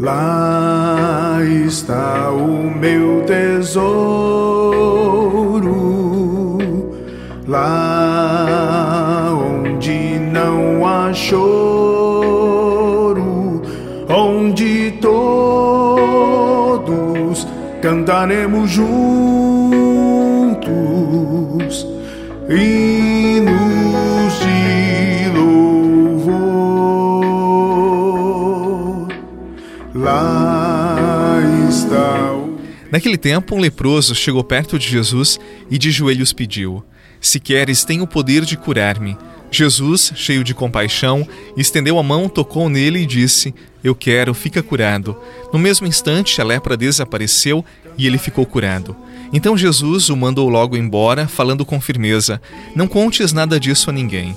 Lá está o meu tesouro, lá onde não há choro, onde todos cantaremos juntos hinos Naquele tempo, um leproso chegou perto de Jesus e de joelhos pediu: Se queres, tem o poder de curar-me. Jesus, cheio de compaixão, estendeu a mão, tocou nele e disse: Eu quero, fica curado. No mesmo instante, a lepra desapareceu e ele ficou curado. Então Jesus o mandou logo embora, falando com firmeza: Não contes nada disso a ninguém.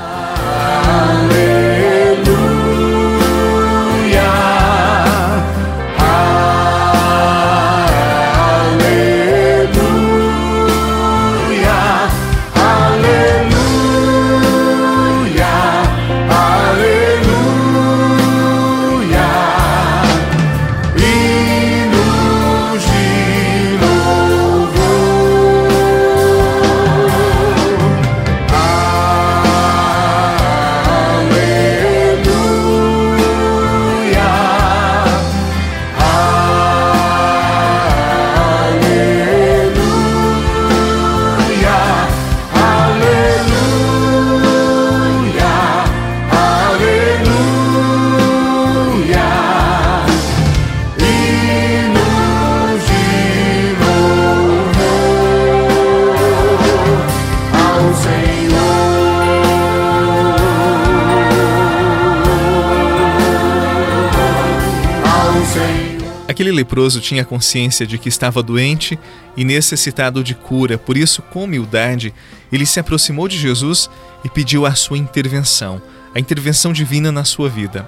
Aquele leproso tinha consciência de que estava doente e necessitado de cura, por isso, com humildade, ele se aproximou de Jesus e pediu a sua intervenção, a intervenção divina na sua vida.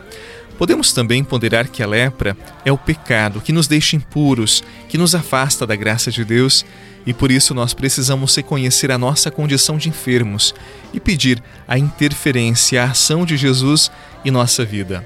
Podemos também ponderar que a lepra é o pecado que nos deixa impuros, que nos afasta da graça de Deus, e por isso nós precisamos reconhecer a nossa condição de enfermos e pedir a interferência, a ação de Jesus em nossa vida.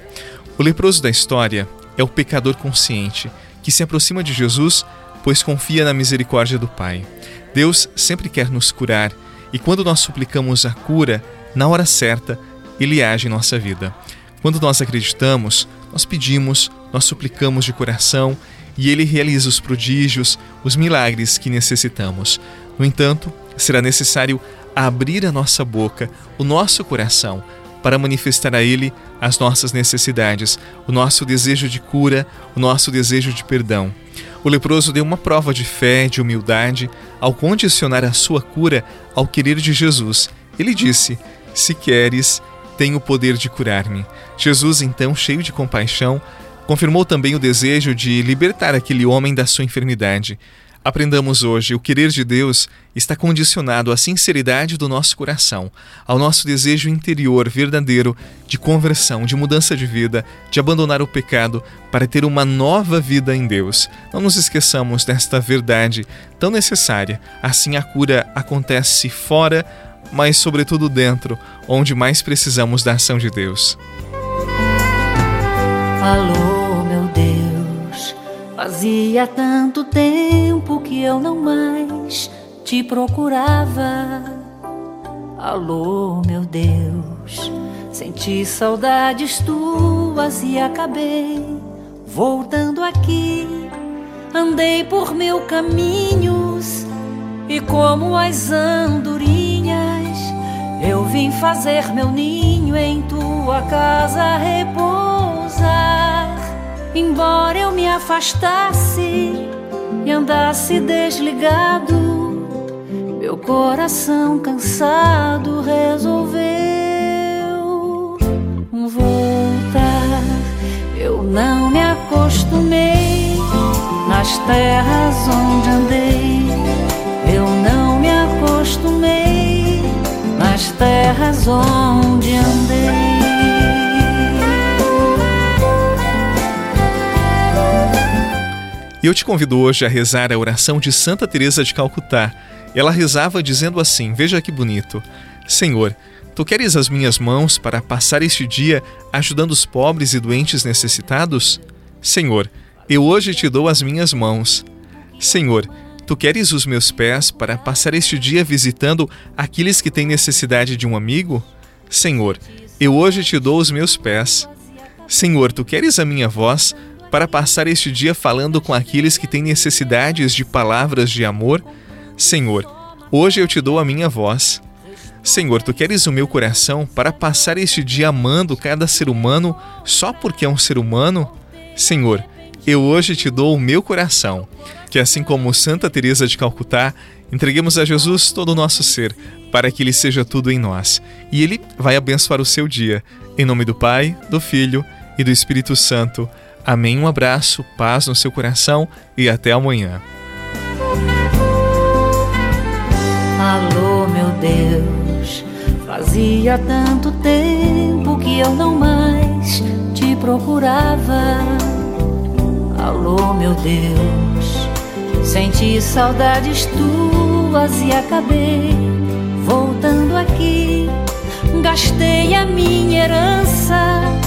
O leproso da história é o pecador consciente que se aproxima de Jesus, pois confia na misericórdia do Pai. Deus sempre quer nos curar e quando nós suplicamos a cura, na hora certa, Ele age em nossa vida. Quando nós acreditamos, nós pedimos, nós suplicamos de coração e Ele realiza os prodígios, os milagres que necessitamos. No entanto, será necessário abrir a nossa boca, o nosso coração, para manifestar a Ele as nossas necessidades, o nosso desejo de cura, o nosso desejo de perdão. O leproso deu uma prova de fé, de humildade, ao condicionar a sua cura ao querer de Jesus. Ele disse: Se queres, tem o poder de curar-me. Jesus, então, cheio de compaixão, confirmou também o desejo de libertar aquele homem da sua enfermidade. Aprendamos hoje: o querer de Deus está condicionado à sinceridade do nosso coração, ao nosso desejo interior verdadeiro de conversão, de mudança de vida, de abandonar o pecado para ter uma nova vida em Deus. Não nos esqueçamos desta verdade tão necessária. Assim a cura acontece fora, mas sobretudo dentro, onde mais precisamos da ação de Deus. Alô, fazia tanto tempo que eu não mais te procurava. Alô, meu Deus, senti saudades tuas e acabei voltando aqui. Andei por mil caminhos e como as andorinhas, eu vim fazer meu ninho em tua casa repousar afastasse e andasse desligado, meu coração cansado resolveu voltar. Eu não me acostumei nas terras onde andei. Eu não me acostumei nas terras onde Eu te convido hoje a rezar a oração de Santa Teresa de Calcutá. Ela rezava dizendo assim: Veja que bonito. Senhor, tu queres as minhas mãos para passar este dia ajudando os pobres e doentes necessitados? Senhor, eu hoje te dou as minhas mãos. Senhor, tu queres os meus pés para passar este dia visitando aqueles que têm necessidade de um amigo? Senhor, eu hoje te dou os meus pés. Senhor, tu queres a minha voz para passar este dia falando com aqueles que têm necessidades de palavras de amor? Senhor, hoje eu te dou a minha voz. Senhor, tu queres o meu coração para passar este dia amando cada ser humano só porque é um ser humano? Senhor, eu hoje te dou o meu coração. Que assim como Santa Teresa de Calcutá, entreguemos a Jesus todo o nosso ser, para que ele seja tudo em nós. E ele vai abençoar o seu dia. Em nome do Pai, do Filho e do Espírito Santo. Amém. Um abraço, paz no seu coração e até amanhã. Alô, meu Deus, fazia tanto tempo que eu não mais te procurava. Alô, meu Deus, senti saudades tuas e acabei voltando aqui. Gastei a minha herança